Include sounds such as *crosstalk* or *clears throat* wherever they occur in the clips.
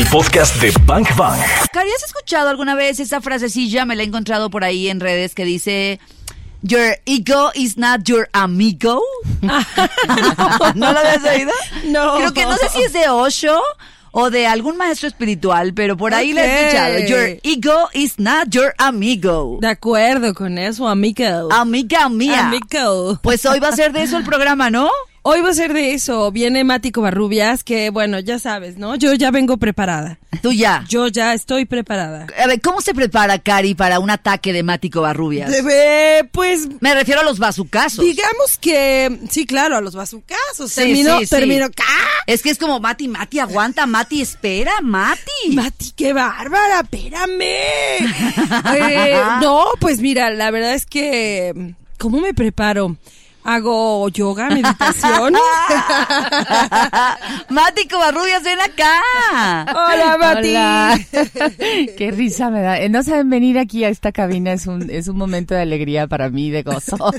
El podcast de Bank Bang. Cari, ¿has escuchado alguna vez esa frasecilla? Me la he encontrado por ahí en redes que dice... Your ego is not your amigo. *laughs* ¿No lo habías oído? No. Creo que no sé si es de Osho o de algún maestro espiritual, pero por ahí lo he Ok. escuchado. Your ego is not your amigo. De acuerdo con eso, amigo. Amiga mía. Amigo. Pues hoy va a ser de eso el programa, ¿no? Hoy va a ser de eso. Viene Mati Covarrubias, que bueno, ya sabes, ¿no? Yo ya vengo preparada. Tú ya. Yo ya estoy preparada. A ver, ¿cómo se prepara, Cari, para un ataque de Mático Barrubias? Pues Me refiero a los bazucazos. digamos que sí, claro, a los bazucazos. Sí, termino, sí, sí. termino. ¡Ah! Es que es como Mati, Mati, aguanta, Mati, espera, Mati. Mati, qué bárbara, espérame. Eh, *laughs* no, pues mira, la verdad es que, ¿cómo me preparo? Hago yoga, meditación. *laughs* Mati Covarrubias, ven acá. Hola, Mati. Hola. *laughs* Qué risa me da. Eh, No saben venir aquí a esta cabina es un es un momento de alegría para mí, de gozo, *laughs*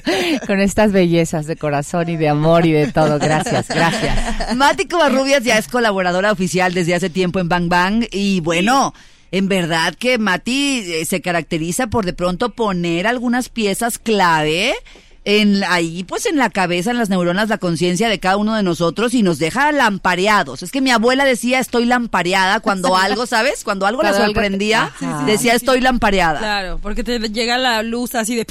con estas bellezas de corazón y de amor y de todo. Gracias, gracias. Mati Covarrubias ya es colaboradora oficial desde hace tiempo en Bang Bang y bueno. En verdad que Mati eh, se caracteriza por de pronto poner algunas piezas clave en ahí pues en la cabeza, en las neuronas, la conciencia de cada uno de nosotros y nos deja lampareados. Es que mi abuela decía estoy lampareada cuando *laughs* algo, ¿sabes? Cuando algo la algo sorprendía, Ajá. decía estoy lampareada. Claro, porque te llega la luz así de...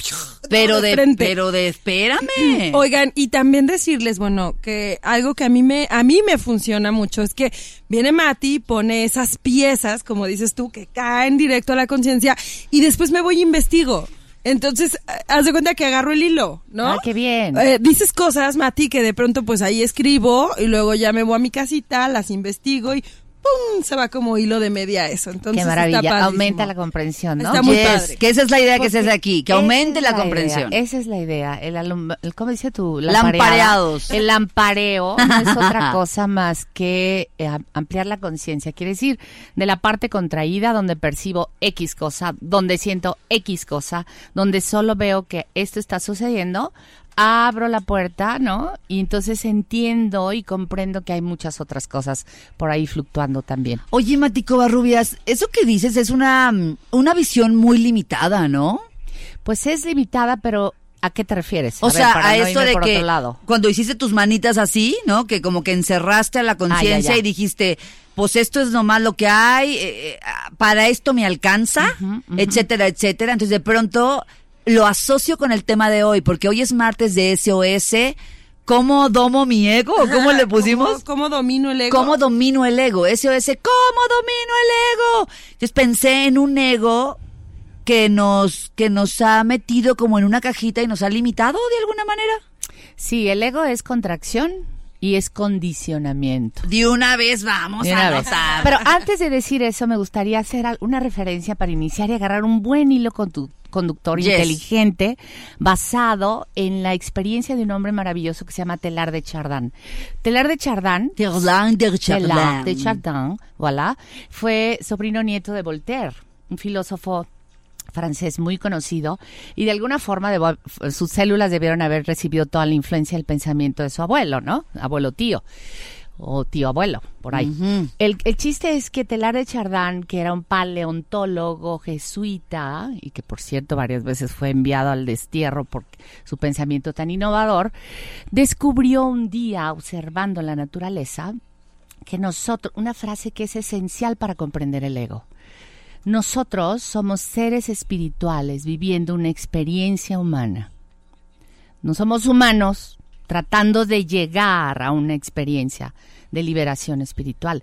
Pero de, pero de, espérame. *clears throat* Oigan, y también decirles, bueno, que algo que a mí me, a mí me funciona mucho es que viene Mati, pone esas piezas, como dices tú, que caen directo a la conciencia y después me voy e investigo. Entonces, eh, haz de cuenta que agarro el hilo, ¿no? Ah, qué bien. Eh, dices cosas, Mati, que de pronto pues ahí escribo y luego ya me voy a mi casita, las investigo y ¡pum! se va como hilo de media eso. Entonces, Qué maravilla. Aumenta la comprensión, ¿no? Está muy Yes, padre. que esa es la idea que se hace aquí, que aumente la, idea, comprensión. esa es la idea. El, alum- el- ¿Cómo dice tú? Lampareados. El lampareo no es *laughs* otra cosa más que eh, am- ampliar la conciencia. Quiere decir, de la parte contraída donde percibo X cosa, donde siento X cosa, donde solo veo que esto está sucediendo, abro la puerta, ¿no? Y entonces entiendo y comprendo que hay muchas otras cosas por ahí fluctuando también. Oye, Mati Covarrubias, eso que dices es una, una visión muy limitada, ¿no? Pues es limitada, pero ¿a qué te refieres? O sea, para a no esto de que lado. cuando hiciste tus manitas así, ¿no? Que como que encerraste a la conciencia ya. y dijiste, pues esto es nomás lo que hay, eh, eh, para esto me alcanza, etcétera, etcétera. Entonces de pronto lo asocio con el tema de hoy, porque hoy es martes de SOS. ¿Cómo domo mi ego? ¿O ¿Cómo le *laughs* pusimos? ¿Cómo, cómo domino el ego? ¿Cómo domino el ego? SOS, ¿cómo domino el ego? Entonces pensé en un ego que nos, que nos ha metido como en una cajita y nos ha limitado de alguna manera. Sí, el ego es contracción y es condicionamiento. De una vez vamos De a una vez. anotar. Pero antes de decir eso, me gustaría hacer una referencia para iniciar y agarrar un buen hilo condu- conductor Yes. inteligente basado en la experiencia de un hombre maravilloso que se llama Telar de Chardin. Telar de Chardin Terlan de Teilhard de Chardin. Chardin, voilà, fue sobrino nieto de Voltaire, un filósofo francés muy conocido y de alguna forma debo- sus células debieron haber recibido toda la influencia del pensamiento de su abuelo, ¿no? Abuelo tío o tío abuelo, por ahí. El, el chiste es que Telar de Chardin, que era un paleontólogo jesuita y que por cierto varias veces fue enviado al destierro por su pensamiento tan innovador, descubrió un día observando la naturaleza que nosotros, una frase que es esencial para comprender el ego. Nosotros somos seres espirituales viviendo una experiencia humana. No somos humanos tratando de llegar a una experiencia de liberación espiritual,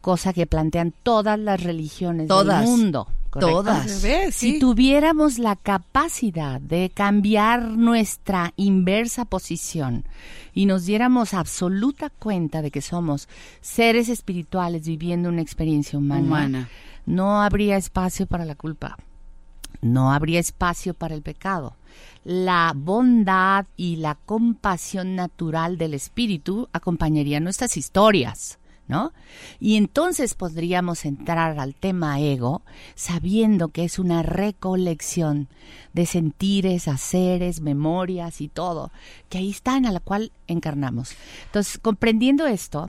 cosa que plantean todas las religiones Todas. del mundo. ¿correcto? Todas. Si tuviéramos la capacidad de cambiar nuestra inversa posición y nos diéramos absoluta cuenta de que somos seres espirituales viviendo una experiencia humana, Humana. No habría espacio para la culpa, no habría espacio para el pecado. La bondad y la compasión natural del espíritu acompañarían nuestras historias. ¿No? Y entonces podríamos entrar al tema ego sabiendo que es una recolección de sentires, haceres, memorias y todo, que ahí están a la cual encarnamos. Entonces, comprendiendo esto,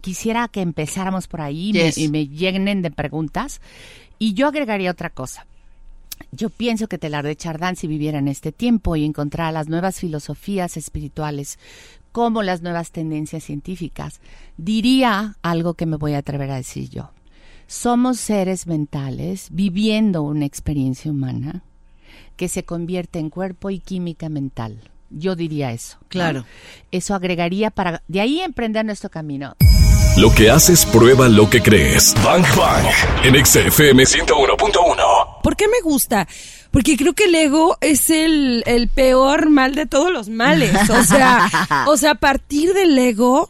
quisiera que empezáramos por ahí y me- Yes. y me llenen de preguntas. Y yo agregaría otra cosa. Yo pienso que Telar de Chardán, si viviera en este tiempo y encontrara las nuevas filosofías espirituales como las nuevas tendencias científicas, diría algo que me voy a atrever a decir yo. Somos seres mentales viviendo una experiencia humana que se convierte en cuerpo y química mental. Yo diría eso. ¿no? Claro. Eso agregaría para de ahí emprender nuestro camino. Lo que haces prueba lo que crees. Bang Bang. En XFM 101.1. ¿Por qué me gusta? Porque creo que el ego es el, el peor mal de todos los males. O sea, *laughs* o sea, a partir del ego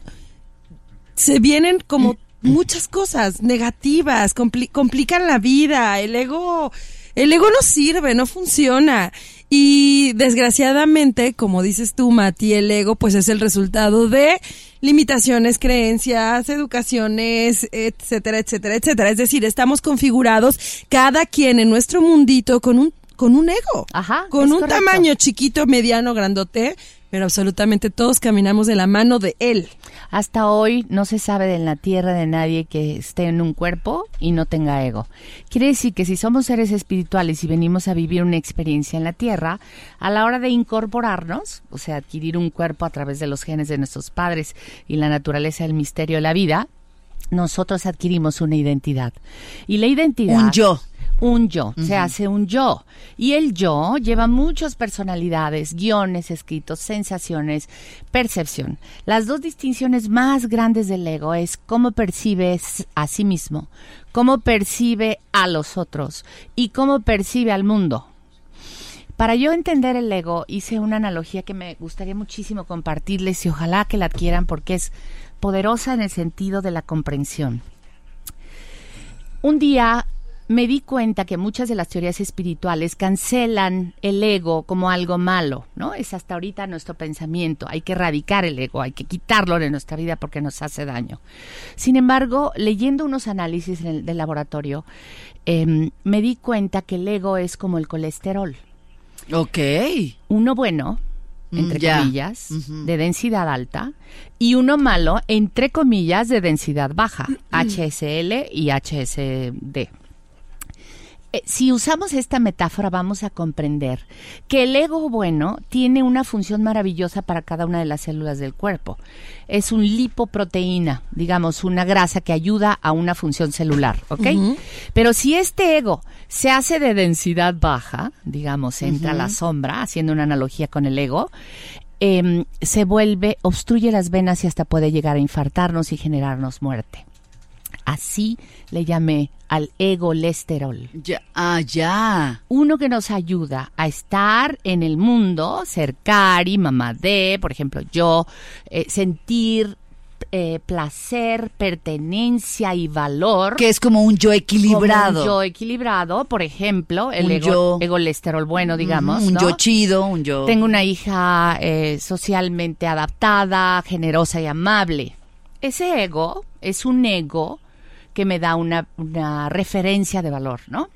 se vienen como muchas cosas negativas, compli- complican la vida. El ego, el ego no sirve, no funciona. Y desgraciadamente, como dices tú, Mati, el ego pues es el resultado de limitaciones, creencias, educaciones, etcétera, etcétera, etcétera. Es decir, estamos configurados cada quien en nuestro mundito con un con un ego, Ajá, con un correcto. tamaño chiquito, mediano, grandote, pero absolutamente todos caminamos de la mano de él. Hasta hoy no se sabe en la tierra de nadie que esté en un cuerpo y no tenga ego. Quiere decir que si somos seres espirituales y venimos a vivir una experiencia en la tierra, a la hora de incorporarnos, o sea, adquirir un cuerpo a través de los genes de nuestros padres y la naturaleza del misterio de la vida, nosotros adquirimos una identidad. Y la identidad... Un yo. Un yo, se hace un yo. Y el yo lleva muchas personalidades, guiones escritos, sensaciones, percepción. Las dos distinciones más grandes del ego es cómo percibes a sí mismo, cómo percibe a los otros y cómo percibe al mundo. Para yo entender el ego, hice una analogía que me gustaría muchísimo compartirles y ojalá que la adquieran porque es poderosa en el sentido de la comprensión. Un día me di cuenta que muchas de las teorías espirituales cancelan el ego como algo malo, ¿no? Es hasta ahorita nuestro pensamiento. Hay que erradicar el ego, hay que quitarlo de nuestra vida porque nos hace daño. Sin embargo, leyendo unos análisis en el- del laboratorio, em, me di cuenta que el ego es como el colesterol. Ok. Uno bueno, entre Mm, ya. comillas, de densidad alta, y uno malo, entre comillas, de densidad baja, HSL y HSD. Eh, si usamos esta metáfora vamos a comprender que el ego bueno tiene una función maravillosa para cada una de las células del cuerpo. Es un lipoproteína, digamos, una grasa que ayuda a una función celular, ¿ok? Pero si este ego se hace de densidad baja, digamos, entra a la sombra, haciendo una analogía con el ego, em, se vuelve, obstruye las venas y hasta puede llegar a infartarnos y generarnos muerte. Así le llamé al egolesterol Ya. Ah, ya. uno que nos ayuda a estar en el mundo, ser Cari, mamá de, por ejemplo, yo, eh, sentir eh, placer, pertenencia y valor. Que es como un yo como equilibrado. un yo equilibrado, por ejemplo, el Un ego, yo- egolesterol bueno, digamos. Un ¿no? yo chido, un yo. Tengo una hija eh, socialmente adaptada, generosa y amable. Ese ego es un ego que me da una, una referencia de valor, ¿no?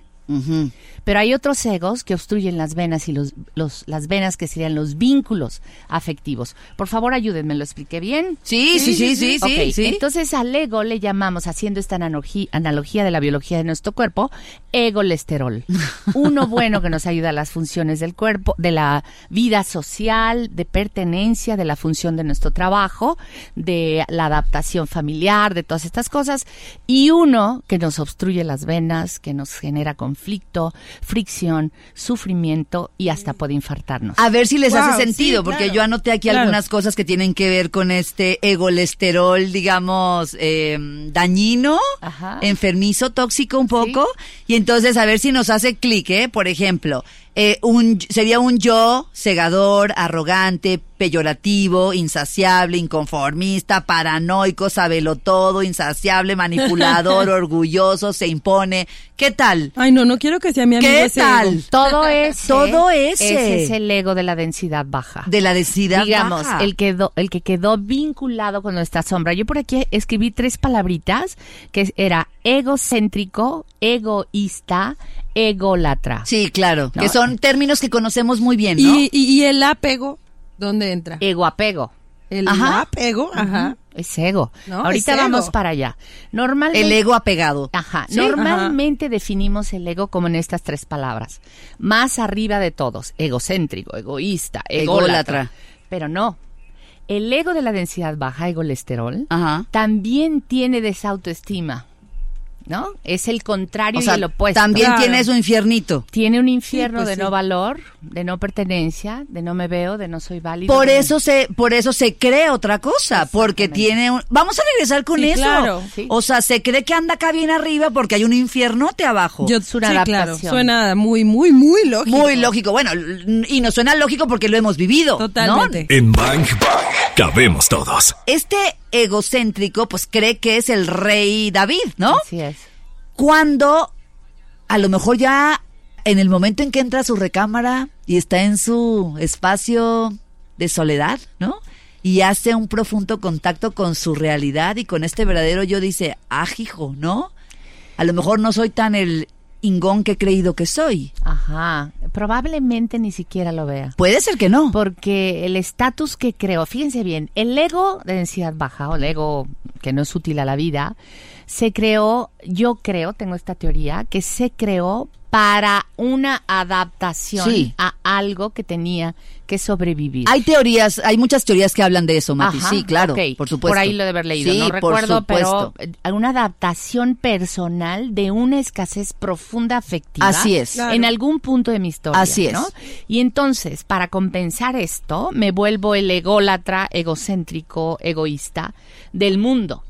Pero hay otros egos que obstruyen las venas y los, los- las venas que serían los vínculos afectivos. Por favor, ayúdenme, ¿lo expliqué bien? Sí, sí, sí, sí, sí. Entonces al ego le llamamos, haciendo esta analogía, analogía de la biología de nuestro cuerpo, egolesterol. *laughs* Uno bueno que nos ayuda a las funciones del cuerpo, de la vida social, de pertenencia, de la función de nuestro trabajo, de la adaptación familiar, de todas estas cosas. Y uno que nos obstruye las venas, que nos genera conflicto, fricción, sufrimiento y hasta puede infartarnos. A ver si les Wow, hace sentido, sí, porque claro. yo anoté aquí Claro. algunas cosas que tienen que ver con este egolesterol, digamos, eh, dañino, Ajá. enfermizo, tóxico un poco. Y entonces a ver si nos hace clic, ¿eh? Por ejemplo, eh, un, sería un yo cegador, arrogante, peyorativo, insaciable, inconformista, paranoico, todo, insaciable, manipulador, *laughs* orgulloso, se impone. ¿Qué tal? Ay, no, no quiero que sea mi amigo ¿Qué ese tal? ego. Todo *laughs* ese, Todo ese. ese es el ego de la densidad baja. De la densidad digamos, baja. el quedó, el que quedó vinculado con nuestra sombra. Yo por aquí escribí tres palabritas que era egocéntrico, egoísta, ególatra. Sí, claro, No, que son términos que conocemos muy bien, ¿no? ¿Y, y, y el apego, ¿dónde entra? Egoapego. El Ajá. apego, ajá. Es ego. No, Ahorita es ego. vamos para allá. Normalmente, El ego apegado. Ajá. Sí, Normalmente definimos el ego como en estas tres palabras. Más arriba de todos. Egocéntrico, egoísta, ególatra. Ególatra. Pero no. El ego de la densidad baja, el colesterol, Ajá. también tiene desautoestima. ¿No? Es el contrario O sea, y el opuesto. también Claro. tiene su infiernito. Tiene un infierno pues de sí. no valor, de no pertenencia, de no me veo, de no soy válido. Por de- eso se, por eso se cree otra cosa, porque tiene un, vamos a regresar con Sí, eso. claro. Sí. O sea, se cree que anda acá bien arriba porque hay un infiernote abajo. Yo, Es una sí, claro, suena muy, muy, muy lógico. Muy lógico. Bueno, y nos suena lógico porque lo hemos vivido. ¿no? Totalmente. En Bang Bang cabemos todos. Este egocéntrico, pues cree que es el rey David, ¿no? Así es. Cuando a lo mejor ya en el momento en que entra a su recámara y está en su espacio de soledad, ¿no? Y hace un profundo contacto con su realidad y con este verdadero yo dice, ah, hijo, ¿no? A lo mejor no soy tan el ingón que he creído que soy. Ajá. Probablemente ni siquiera lo vea. Puede ser que no. Porque el estatus que creo, fíjense bien, el ego de densidad baja o el ego que no es útil a la vida, se creó, yo creo, tengo esta teoría, que se creó para una adaptación Sí. a algo que tenía que sobrevivir. Hay teorías, hay muchas teorías que hablan de eso, Mati. Ajá, sí, claro, por supuesto. Por ahí lo de haber leído, Sí, no por recuerdo, supuesto. pero eh, una adaptación personal de una escasez profunda afectiva. Así es. Claro. En algún punto de mi historia. Así es. ¿no? Y entonces, para compensar esto, me vuelvo el ególatra, egocéntrico, egoísta del mundo.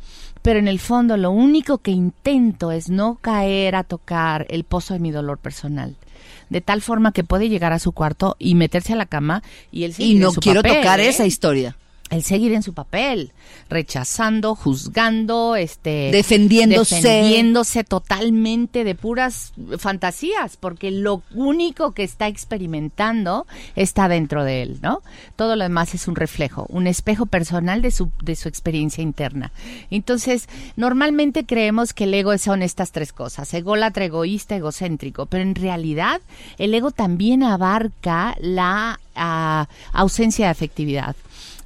Pero en el fondo lo único que intento es no caer a tocar el pozo de mi dolor personal. De tal forma que puede llegar a su cuarto y meterse a la cama y él Y seguir no su quiero papel, tocar ¿eh? esa historia. El seguir en su papel, rechazando, juzgando, este Defendiéndose. defendiéndose totalmente de puras fantasías, porque lo único que está experimentando está dentro de él, ¿no? Todo lo demás es un reflejo, un espejo personal de su de su experiencia interna. Entonces, normalmente creemos que el ego son estas tres cosas, ególatra, egoísta, egocéntrico, pero en realidad el ego también abarca la ah, ausencia de afectividad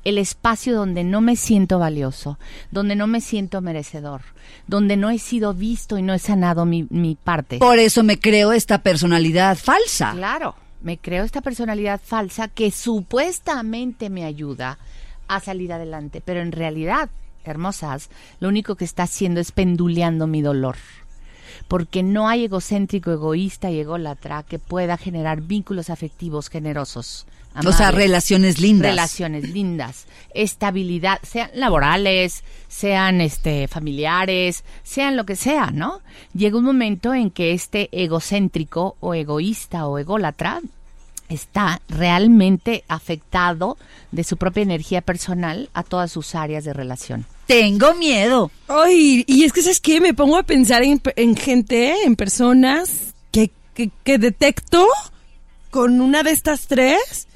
el espacio donde no me siento valioso, donde no me siento merecedor, donde no he sido visto y no he sanado mi, mi parte. Por eso me creo esta personalidad falsa. Claro, me creo esta personalidad falsa que supuestamente me ayuda a salir adelante, pero en realidad, hermosas, lo único que está haciendo es penduleando mi dolor. Porque no hay egocéntrico, egoísta y ególatra que pueda generar vínculos afectivos generosos. O sea, relaciones lindas. relaciones lindas, estabilidad, sean laborales, sean este familiares, sean lo que sea, ¿no? Llega un momento en que este egocéntrico o egoísta o ególatra está realmente afectado de su propia energía personal a todas sus áreas de relación. Tengo miedo. Ay, y es que, ¿sabes qué? Me pongo a pensar en, en gente, en personas que, que, que detecto con una de estas tres.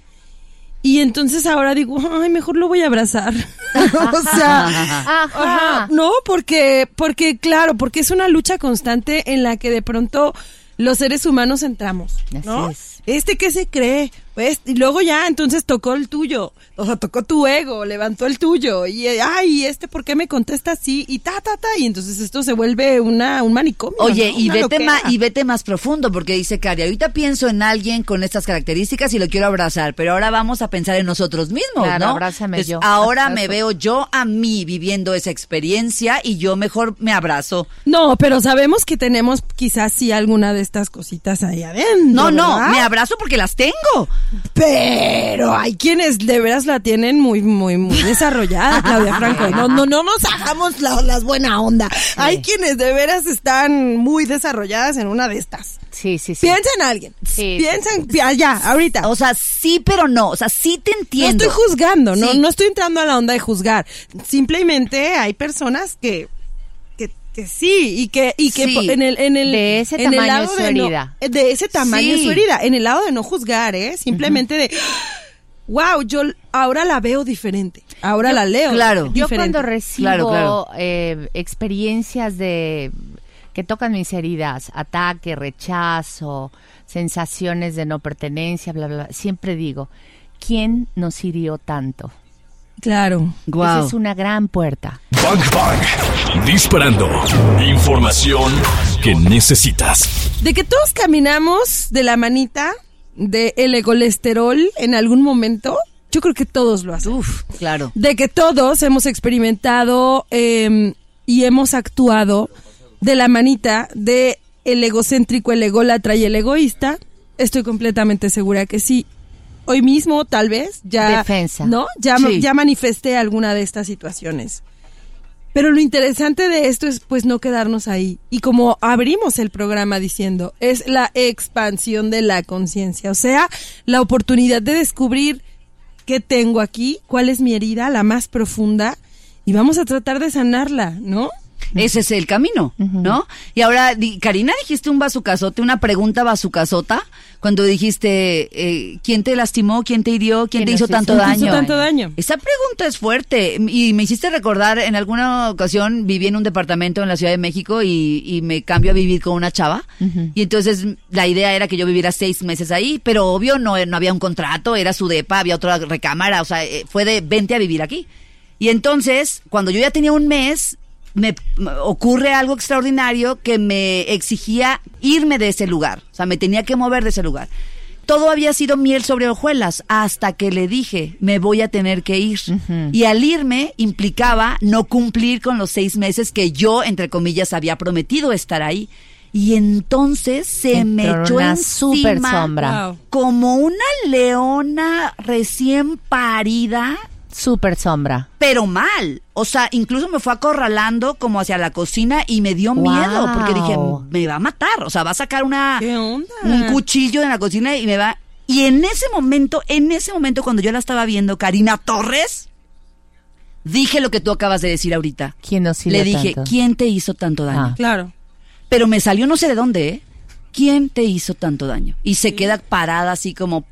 Y entonces ahora digo, ay, mejor lo voy a abrazar. *laughs* o sea, Ajá. no, porque, porque claro, porque es una lucha constante en la que de pronto los seres humanos entramos, ¿no? Es. Este que se cree, pues, y luego ya, entonces tocó el tuyo, o sea, tocó tu ego, levantó el tuyo, y ay, este, ¿por qué me contesta así? Y ta, ta, ta, y entonces esto se vuelve una, un manicomio. Oye, ¿no? y vete, loquera. más, y vete más profundo, porque dice Cari, ahorita pienso en alguien con estas características y lo quiero abrazar, pero ahora vamos a pensar en nosotros mismos, Claro, ¿no? abrázame Entonces, yo. Ahora me veo yo a mí viviendo esa experiencia y yo mejor me abrazo. No, pero sabemos que tenemos quizás sí alguna de estas cositas ahí adentro. No, no, ¿verdad? me abrazo porque las tengo. Pero hay quienes de veras la tienen muy, muy, muy desarrollada, Claudia Franco. No, no, no nos hagamos la- las buena onda. Hay quienes de veras están muy desarrolladas en una de estas. Sí, sí, sí. Piensa en alguien. Sí, Piensa en, allá, ahorita. O sea, sí, pero no. O sea, sí te No entiendo. estoy juzgando, no, no estoy entrando a la onda de juzgar. Simplemente hay personas que, que, sí, y que, y que Sí. en el, en el, De ese en el tamaño lado es su de no- herida. de ese tamaño es Sí. su herida. En el lado de no juzgar, ¿eh? Simplemente de, wow, yo ahora la veo diferente. Ahora la leo. claro. Yo cuando recibo Claro, claro. eh, experiencias de que tocan mis heridas, ataque, rechazo, sensaciones de no pertenencia, bla, bla, bla, siempre digo, ¿quién nos hirió tanto? Claro. Guau. Esa es una gran puerta. Bang Bang. Disparando. Información que necesitas. De que todos caminamos de la manita de el colesterol en algún momento, yo creo que todos lo hacen. Uf, claro. De que todos hemos experimentado eh, y hemos actuado de la manita de el egocéntrico, el ególatra y el egoísta, estoy completamente segura que sí. Hoy mismo, tal vez, ya, Defensa. ¿no? Ya, Sí. ya manifesté alguna de estas situaciones. Pero lo interesante de esto es pues no quedarnos ahí. Y como abrimos el programa diciendo, es la expansión de la conciencia, o sea, la oportunidad de descubrir qué tengo aquí, cuál es mi herida, la más profunda, y vamos a tratar de sanarla, ¿no? Ese es el camino, ¿no? Y ahora, di- Karina, dijiste un bazucazote, una pregunta bazucazota, cuando dijiste, eh, ¿quién te lastimó, quién te hirió, quién ¿Quién te hizo hizo- tanto ¿Quién te daño? hizo tanto daño? Esa pregunta es fuerte y me hiciste recordar, en alguna ocasión viví en un departamento en la Ciudad de México y, y me cambio a vivir con una chava y entonces la idea era que yo viviera seis meses ahí, pero obvio no, no había un contrato, era su depa, había otra recámara, o sea, eh, fue de vente a vivir aquí. Y entonces, cuando yo ya tenía un mes, me ocurre algo extraordinario que me exigía irme de ese lugar, o sea, me tenía que mover de ese lugar. Todo había sido miel sobre hojuelas hasta que le dije, me voy a tener que ir. Y al irme implicaba no cumplir con los seis meses que yo, entre comillas, había prometido estar ahí. Y entonces se me echó una súper encima sombra. Wow. como una leona recién parida Súper sombra. pero mal. O sea, incluso me fue acorralando como hacia la cocina y me dio Wow. miedo porque dije, me va a matar. O sea, va a sacar una ¿Qué onda? un cuchillo en la cocina y me va. Y en ese momento, en ese momento cuando yo la estaba viendo, Karina Torres, dije lo que tú acabas de decir ahorita. ¿Quién nos Le dije, tanto? ¿quién te hizo tanto daño? Ah. Claro. Pero me salió no sé de dónde, ¿eh? ¿Quién te hizo tanto daño? Y se queda parada así como,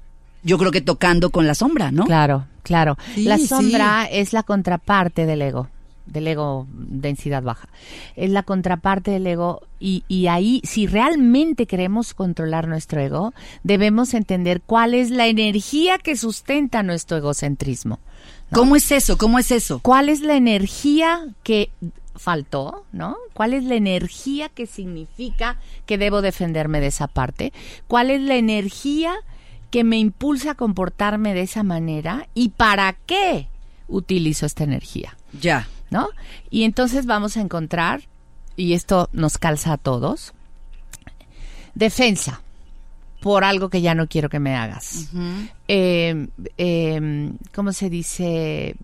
yo creo que tocando con la sombra, ¿no? Claro, claro. Sí, la sí. sombra es la contraparte del ego, del ego densidad baja. Es la contraparte del ego y, y ahí, si realmente queremos controlar nuestro ego, debemos entender cuál es la energía que sustenta nuestro egocentrismo. ¿no? ¿Cómo es eso? ¿Cómo es eso? ¿Cuál es la energía que faltó, ¿no? ¿Cuál es la energía que significa que debo defenderme de esa parte? ¿Cuál es la energía que me impulsa a comportarme de esa manera y para qué utilizo esta energía, Ya. ¿no? Y entonces vamos a encontrar y esto nos calza a todos. Defensa por algo que ya no quiero que me hagas. Eh, eh, ¿Cómo se dice?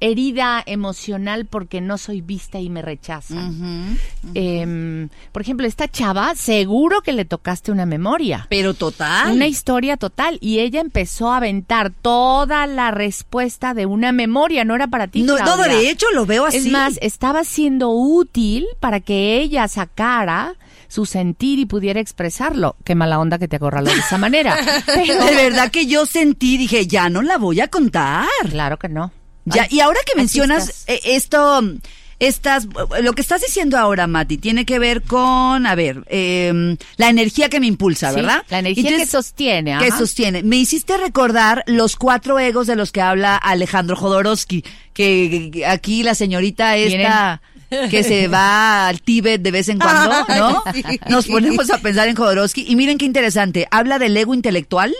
Herida emocional porque no soy vista y me rechazan. Eh, por ejemplo, esta chava, seguro que le tocaste una memoria. Pero total. Una historia total. Y ella empezó a aventar toda la respuesta de una memoria. No era para ti. no, no, de hecho lo veo así. Es más, estaba siendo útil para que ella sacara su sentir y pudiera expresarlo. Qué mala onda que te acorraló de esa manera. *laughs* Pero, de verdad que yo sentí, dije, ya no la voy a contar. claro que no. Ya, y ahora que mencionas eh, esto, estas, lo que estás diciendo ahora, Mati, tiene que ver con, a ver, eh, la energía que me impulsa, Sí, ¿verdad? la energía Entonces, que sostiene, Que ajá. sostiene. Me hiciste recordar los cuatro egos de los que habla Alejandro Jodorowsky, que aquí la señorita esta que se *laughs* va al Tíbet de vez en cuando, *laughs* ¿no? Nos ponemos a pensar en Jodorowsky y miren qué interesante, habla del ego intelectual,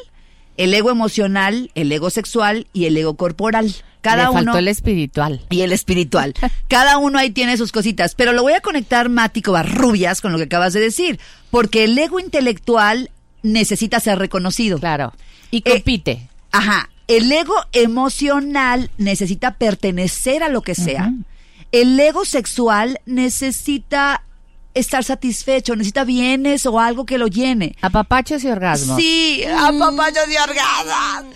el ego emocional, el ego sexual y el ego corporal. Cada Le uno faltó el espiritual. y el espiritual. *laughs* Cada uno ahí tiene sus cositas, pero lo voy a conectar, Mati Covarrubias, con lo que acabas de decir, porque el ego intelectual necesita ser reconocido. Claro. Y Eh, compite. Ajá. El ego emocional necesita pertenecer a lo que sea. El ego sexual necesita estar satisfecho, necesita bienes o algo que lo llene. Apapachos y orgasmos. Sí, a papayos y orgasmos.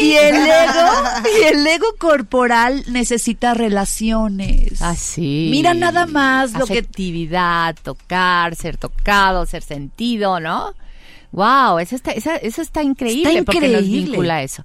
Y el ego, *laughs* y el ego corporal necesita relaciones. Así. Mira nada más lo que Afectividad, tocar, ser tocado, ser sentido, ¿no? Wow, eso está, esa- eso está increíble, Está porque nos vincula a eso.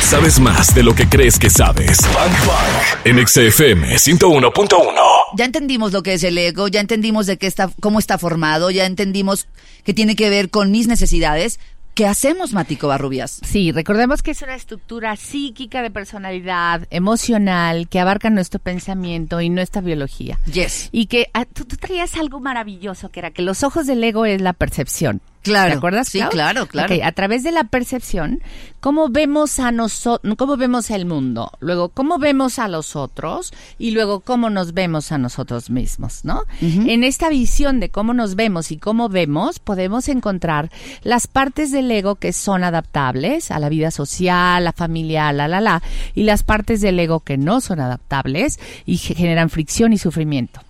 Sabes más de lo que crees que sabes. Bang Bang. En XFM 101.1. ya entendimos lo que es el ego, ya entendimos de qué está, cómo está formado, ya entendimos que tiene que ver con mis necesidades, ¿Qué hacemos, Matico Barrubias? Sí, recordemos que es una estructura psíquica de personalidad, emocional, que abarca nuestro pensamiento y nuestra biología. Yes. Y que ah, tú, tú traías algo maravilloso, que era que los ojos del ego es la percepción. Claro. ¿Te acuerdas? Sí, Clau? claro, claro. Ok, a través de la percepción, ¿cómo vemos a nosotros, cómo vemos el mundo? Luego, ¿cómo vemos a los otros? Y luego, ¿cómo nos vemos a nosotros mismos, no? En esta visión de cómo nos vemos y cómo vemos, podemos encontrar las partes del ego que son adaptables a la vida social, la familia, la, la, la, y las partes del ego que no son adaptables y ge- generan fricción y sufrimiento.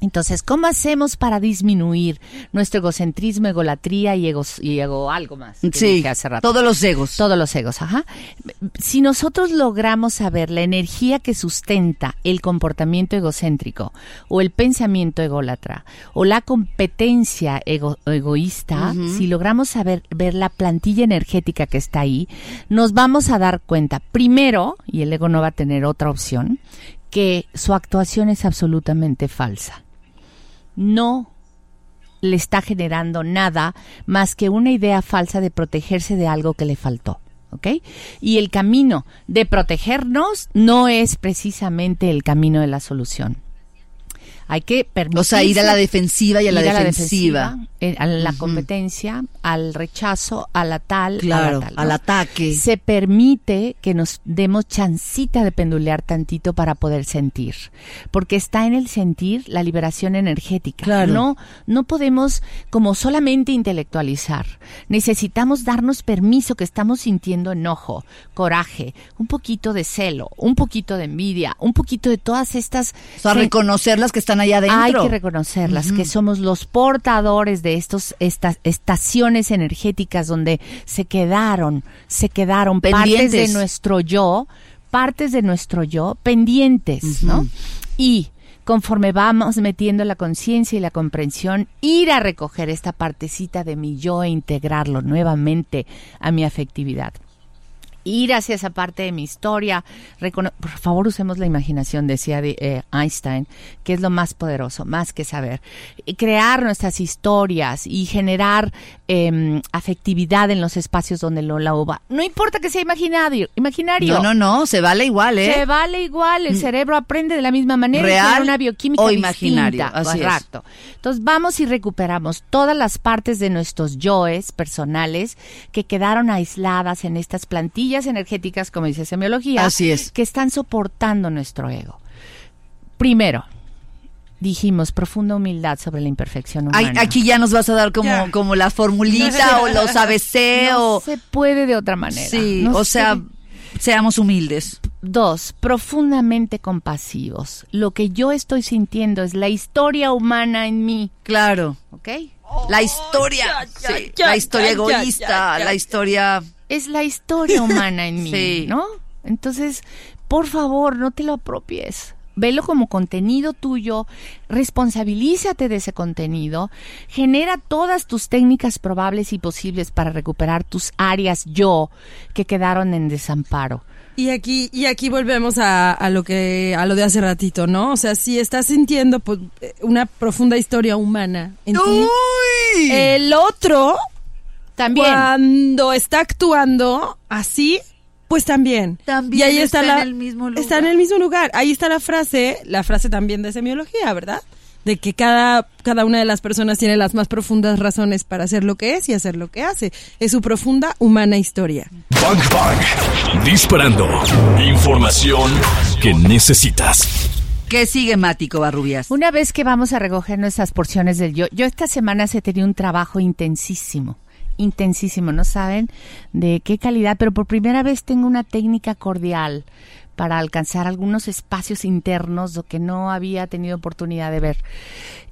Entonces, ¿cómo hacemos para disminuir nuestro egocentrismo, egolatría y ego, y ego algo más? que Sí, dije hace rato? todos los egos. Todos los egos, ajá. Si nosotros logramos saber la energía que sustenta el comportamiento egocéntrico o el pensamiento ególatra o la competencia ego- egoísta, si logramos saber ver la plantilla energética que está ahí, nos vamos a dar cuenta, primero, y el ego no va a tener otra opción, que su actuación es absolutamente falsa. No le está generando nada más que una idea falsa de protegerse de algo que le faltó. ¿Ok? Y el camino de protegernos no es precisamente el camino de la solución. Hay que permitir. O sea, ir a la defensiva y a la defensiva. eh, a la competencia, al rechazo, a la tal, Claro, a la tal. al ¿no? ataque. Se permite que nos demos chancita de pendulear tantito para poder sentir, porque está en el sentir la liberación energética. Claro. No, no podemos como solamente intelectualizar. Necesitamos darnos permiso que estamos sintiendo enojo, coraje, un poquito de celo, un poquito de envidia, un poquito de todas estas O sea, reconocer las que están allá adentro. hay que reconocerlas, que somos los portadores de estos estas estaciones energéticas donde se quedaron, se quedaron partes Pendientes. de nuestro yo, partes de nuestro yo pendientes, ¿no? Y conforme vamos metiendo la conciencia y la comprensión, ir a recoger esta partecita de mi yo e integrarlo nuevamente a mi afectividad ir hacia esa parte de mi historia. recono- Por favor, usemos la imaginación, decía de, eh, Einstein, que es lo más poderoso, más que saber. Y crear nuestras historias y generar em, afectividad en los espacios donde lo la uva. No importa que sea imaginario. imaginario. No, no, no, se vale igual, ¿eh? Se vale igual, el cerebro aprende de la misma manera, Real una bioquímica o imaginario, así. Correcto. Entonces vamos y recuperamos todas las partes de nuestros yoes personales que quedaron aisladas en estas plantillas energéticas, como dice semiología, Así es. que están soportando nuestro ego. Primero, dijimos profunda humildad sobre la imperfección Ay, humana. aquí ya nos vas a dar como, como la formulita *laughs* o los ABC no o... se puede de otra manera. Sí, No o se sea, seamos humildes. Dos, profundamente compasivos. Lo que yo estoy sintiendo es la historia humana en mí, Claro. ¿ok? La historia. ya, sí, ya, la historia ya, ya, egoísta, ya, ya. la historia... Es la historia humana en *laughs* mí, Sí. ¿no? Entonces, por favor, no te lo apropies. Velo como contenido tuyo, responsabilízate de ese contenido, genera todas tus técnicas probables y posibles para recuperar tus áreas yo que quedaron en desamparo. Y aquí, y aquí volvemos a, a lo que, a lo de hace ratito, ¿no? O sea, si estás sintiendo pues, eh, una profunda historia humana en ti, el otro, También. cuando está actuando así, pues también. También y ahí está está, la, en el mismo lugar. Está en el mismo lugar. Ahí está la frase, la frase también de semiología, ¿verdad? De que cada, cada una de las personas tiene las más profundas razones para hacer lo que es y hacer lo que hace. Es su profunda humana historia. Bang Bang. Disparando. Información que necesitas. ¿Qué sigue, Mático Barrubias? Una vez que vamos a recoger nuestras porciones del yo, yo esta semana se tenía un trabajo intensísimo, intensísimo, no saben de qué calidad, pero por primera vez tengo una técnica cordial para alcanzar algunos espacios internos que no había tenido oportunidad de ver.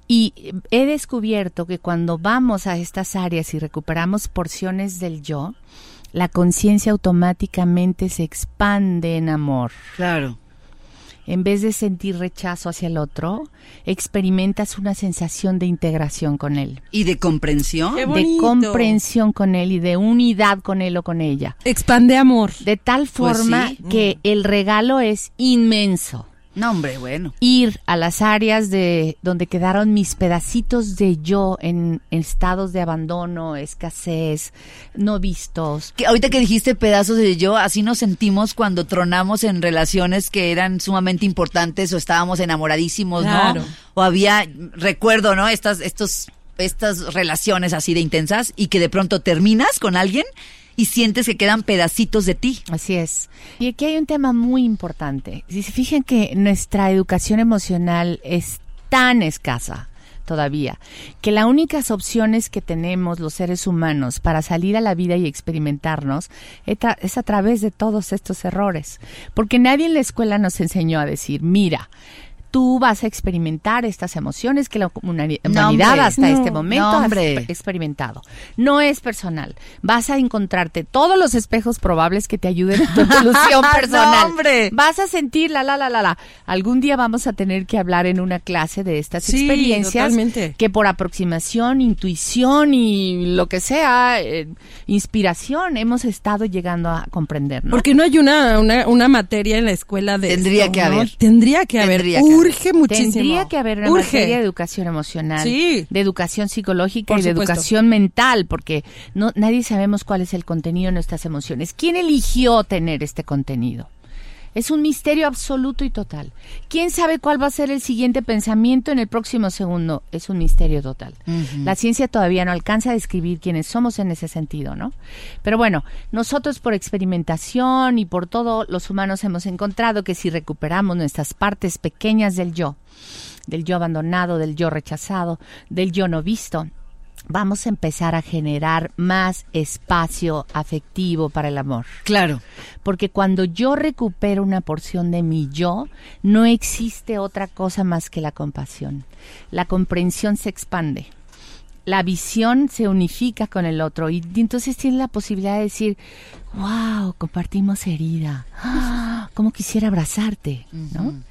Y he descubierto que cuando vamos a estas áreas y recuperamos porciones del yo, la conciencia automáticamente se expande en amor Claro. En vez de sentir rechazo hacia el otro, experimentas una sensación de integración con él, ¿Y de comprensión? Qué de comprensión con él y de unidad con él o con ella. Expande amor. De tal Pues forma sí. que el regalo es inmenso. No, hombre, bueno. Ir a las áreas de donde quedaron mis pedacitos de yo en, en estados de abandono, escasez, no vistos. Que ahorita que dijiste pedazos de yo, así nos sentimos cuando tronamos en relaciones que eran sumamente importantes o estábamos enamoradísimos, Claro. ¿no? O había, recuerdo, ¿no? Estas, estos, estas relaciones así de intensas y que de pronto terminas con alguien y sientes que quedan pedacitos de ti. Así es. Y aquí hay un tema muy importante. Si se fijan que nuestra educación emocional es tan escasa todavía, que las únicas opciones que tenemos los seres humanos para salir a la vida y experimentarnos es a, través de todos estos errores. Porque nadie en la escuela nos enseñó a decir, mira, tú vas a experimentar estas emociones que la No, humanidad hombre. hasta No, este momento no, ha experimentado. No es personal. Vas a encontrarte todos los espejos probables que te ayuden en tu *laughs* evolución personal. hombre. Vas a sentir la la la la la. Algún día vamos a tener que hablar en una clase de estas Sí, experiencias totalmente. que por aproximación, intuición y lo que sea, eh, inspiración hemos estado llegando a comprender. Porque no hay una, una, una materia en la escuela de Tendría esto, que ¿no? haber. Tendría que haber. Tendría que haber. Urge muchísimo. Tendría que haber una Urge. materia de educación emocional, Sí. de educación psicológica Por y de supuesto. educación mental, porque no nadie sabemos cuál es el contenido de nuestras emociones. ¿Quién eligió tener este contenido? Es un misterio absoluto y total. ¿Quién sabe cuál va a ser el siguiente pensamiento en el próximo segundo? Es un misterio total. La ciencia todavía no alcanza a describir quiénes somos en ese sentido, ¿no? Pero bueno, nosotros por experimentación y por todo, los humanos hemos encontrado que si recuperamos nuestras partes pequeñas del yo, del yo abandonado, del yo rechazado, del yo no visto, vamos a empezar a generar más espacio afectivo para el amor. Claro. Porque cuando yo recupero una porción de mi yo, no existe otra cosa más que la compasión. La comprensión se expande. La visión se unifica con el otro y entonces tiene la posibilidad de decir, wow, compartimos herida, ¡Ah! cómo quisiera abrazarte, ¿no?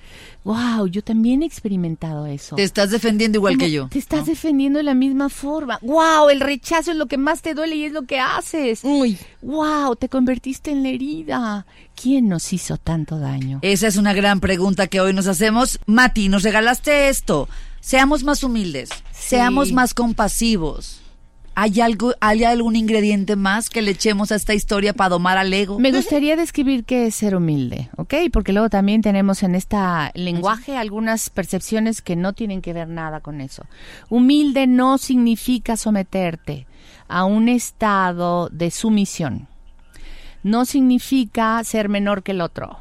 Wow, yo también he experimentado eso. Te estás defendiendo igual que ¿Cómo yo. Te estás ¿no? defendiendo de la misma forma. Wow, el rechazo es lo que más te duele y es lo que haces. Uy, Wow, te convertiste en la herida. ¿Quién nos hizo tanto daño? Esa es una gran pregunta que hoy nos hacemos. Mati, nos regalaste esto. Seamos más humildes, seamos más compasivos. ¿Hay algo, hay algún ingrediente más que le echemos a esta historia para domar al ego? Me gustaría describir qué es ser humilde, ¿ok? Porque luego también tenemos en este lenguaje algunas percepciones que no tienen que ver nada con eso. Humilde no significa someterte a un estado de sumisión. No significa ser menor que el otro.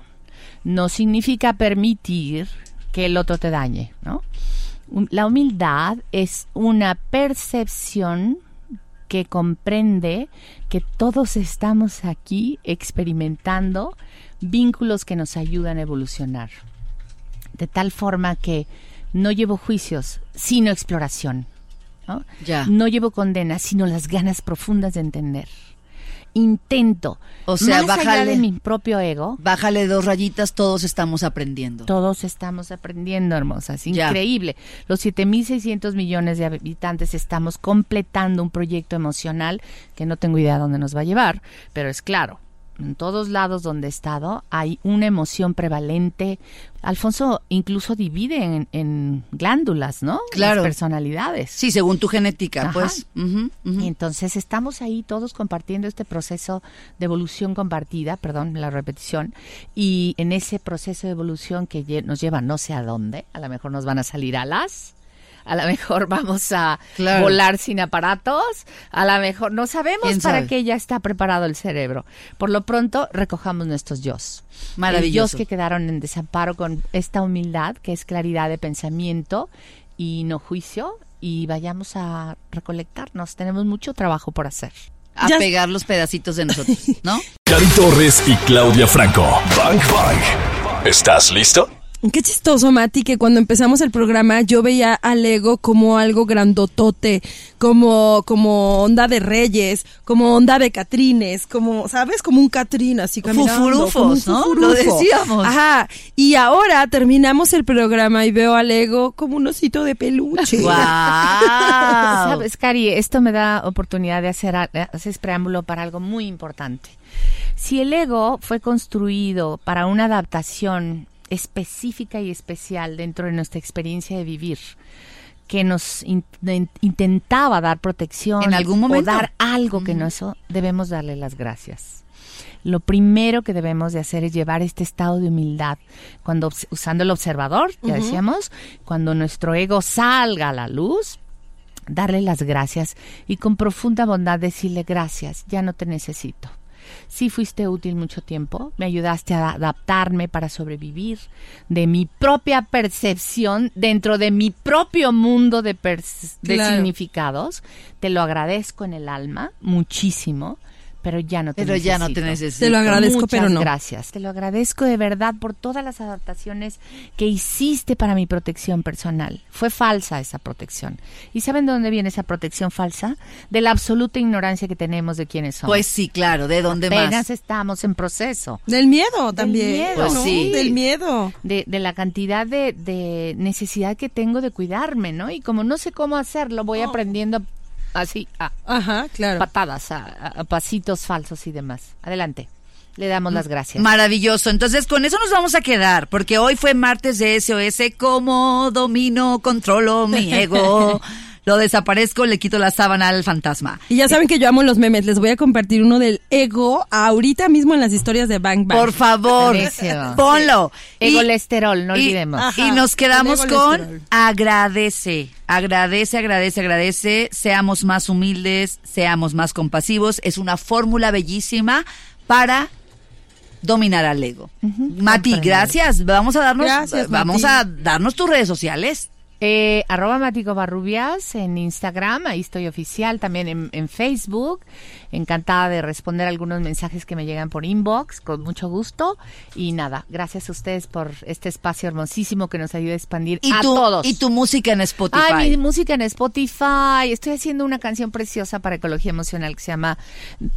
No significa permitir que el otro te dañe, ¿no? La humildad es una percepción que comprende que todos estamos aquí experimentando vínculos que nos ayudan a evolucionar. De tal forma que no llevo juicios, sino exploración. ¿no? Ya. No llevo condenas, sino las ganas profundas de entender. Intento, O sea, más allá bájale. de mi propio ego, Bájale dos rayitas, todos estamos aprendiendo. todos estamos aprendiendo, hermosas. Ya. Increíble. Los 7.600 millones de habitantes estamos completando un proyecto emocional que no tengo idea dónde nos va a llevar, pero es claro. En todos lados donde he estado hay una emoción prevalente. Alfonso incluso divide en, en glándulas, ¿no? Claro. Las personalidades. Sí, según tu genética, Ajá. pues. Ujú. Y entonces estamos ahí todos compartiendo este proceso de evolución compartida, perdón, la repetición, y en ese proceso de evolución que nos lleva no sé a dónde, a lo mejor nos van a salir alas, a lo mejor vamos a Claro. volar sin aparatos, a lo mejor no sabemos ¿Quién para qué ya está preparado el cerebro. Por lo pronto, recojamos nuestros yos. Maravilloso. Yos que quedaron en desamparo con esta humildad, que es claridad de pensamiento y no juicio, y vayamos a recolectarnos. Tenemos mucho trabajo por hacer. A Ya- pegar los pedacitos de nosotros, ¿no? *laughs* Cari Torres y Claudia Franco. Bang Bang. ¿Estás listo? Qué chistoso, Mati, que cuando empezamos el programa yo veía al ego como algo grandotote, como, como onda de reyes, como onda de catrines, como, ¿sabes? Como un catrín así caminando. Fufurufos, como un ¿no? Lo decíamos. Ajá. Y ahora terminamos el programa y veo al ego como un osito de peluche. ¡Guau! *laughs* Sabes, Cari, esto me da oportunidad de hacer, hacer preámbulo para algo muy importante. Si el ego fue construido para una adaptación específica y especial dentro de nuestra experiencia de vivir que nos in- in- intentaba dar protección En algún momento. o dar algo que no eso debemos darle las gracias lo primero que debemos de hacer es llevar este estado de humildad cuando usando el observador ya decíamos cuando nuestro ego salga a la luz darle las gracias y con profunda bondad decirle gracias, ya no te necesito. Sí fuiste útil mucho tiempo, me ayudaste a adaptarme para sobrevivir de mi propia percepción dentro de mi propio mundo de, de Claro. significados. Te lo agradezco en el alma muchísimo, pero ya no te Pero ya no te necesito. Te lo agradezco, Muchas pero no. gracias. Te lo agradezco de verdad por todas las adaptaciones que hiciste para mi protección personal. Fue falsa esa protección. ¿Y saben de dónde viene esa protección falsa? De la absoluta ignorancia que tenemos de quiénes somos. Pues sí, claro, ¿de dónde Apenas más? estamos en proceso. Del miedo también. miedo, Pues sí. Del miedo. De, de la cantidad de, de necesidad que tengo de cuidarme, ¿no? Y como no sé cómo hacerlo, voy aprendiendo así, a Ajá, claro. patadas, a, pasitos falsos y demás. Adelante. Le damos las gracias. Maravilloso. Entonces, con eso nos vamos a quedar, porque hoy fue martes de SOS. ¿Cómo domino, controlo mi *laughs* ego? Lo desaparezco, le quito la sábana al fantasma. Y ya saben que yo amo los memes. Les voy a compartir uno del ego ahorita mismo en las historias de Bang Bang. Por favor, Buenísimo. ponlo. Y- Egolesterol, no y- olvidemos. Ajá, Y nos quedamos con agradece, agradece, agradece, agradece. Seamos más humildes, seamos más compasivos. Es una fórmula bellísima para dominar al ego. Mati, gracias. Vamos a darnos, Gracias, vamos Mati. a darnos tus redes sociales. Eh, arroba Matico Barrubias en Instagram, ahí estoy oficial, también en, en Facebook. Encantada de responder algunos mensajes que me llegan por inbox, con mucho gusto. Y nada, gracias a ustedes por este espacio hermosísimo que nos ayuda a expandir Y a tu, todos. y tu música en Spotify. Ay, mi música en Spotify. Estoy haciendo una canción preciosa para ecología emocional que se llama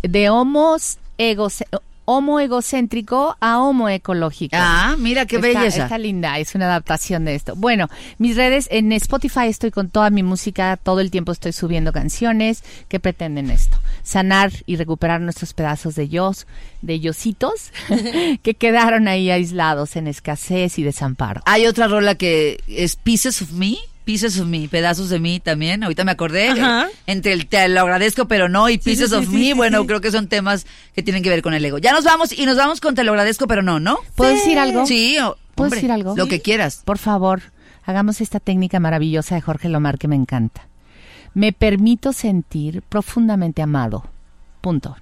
De homos egos homo egocéntrico a homo ecológico. Ah, mira qué Está- belleza. Está linda, es una adaptación de esto. Bueno, mis redes, en Spotify estoy con toda mi música, todo el tiempo estoy subiendo canciones que pretenden esto, sanar y recuperar nuestros pedazos de yos, de yositos, *laughs* que quedaron ahí aislados en escasez y desamparo. Hay otra rola que es Pieces of Me. Pieces of Me, pedazos de mí también. Ahorita me acordé. Ajá. eh, entre el te lo agradezco, pero no, y Pieces sí, of sí, Me, sí, bueno, sí. creo que son temas que tienen que ver con el ego. Ya nos vamos y nos vamos con te lo agradezco, pero no, ¿no? ¿Puedo decir algo? Sí, o- ¿Puedo hombre, decir algo? Lo que quieras. Por favor, hagamos esta técnica maravillosa de Jorge Lomar que me encanta. Me permito sentir profundamente amado. Punto.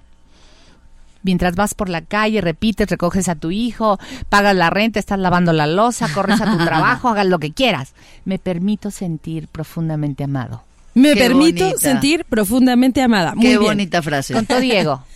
Mientras vas por la calle, repites, recoges a tu hijo, pagas la renta, estás lavando la losa, corres a tu *laughs* trabajo, hagas lo que quieras. Me permito sentir profundamente amado. Me Qué permito bonita. sentir profundamente amada. Muy Qué bien. bonita frase. Con todo Diego. *laughs*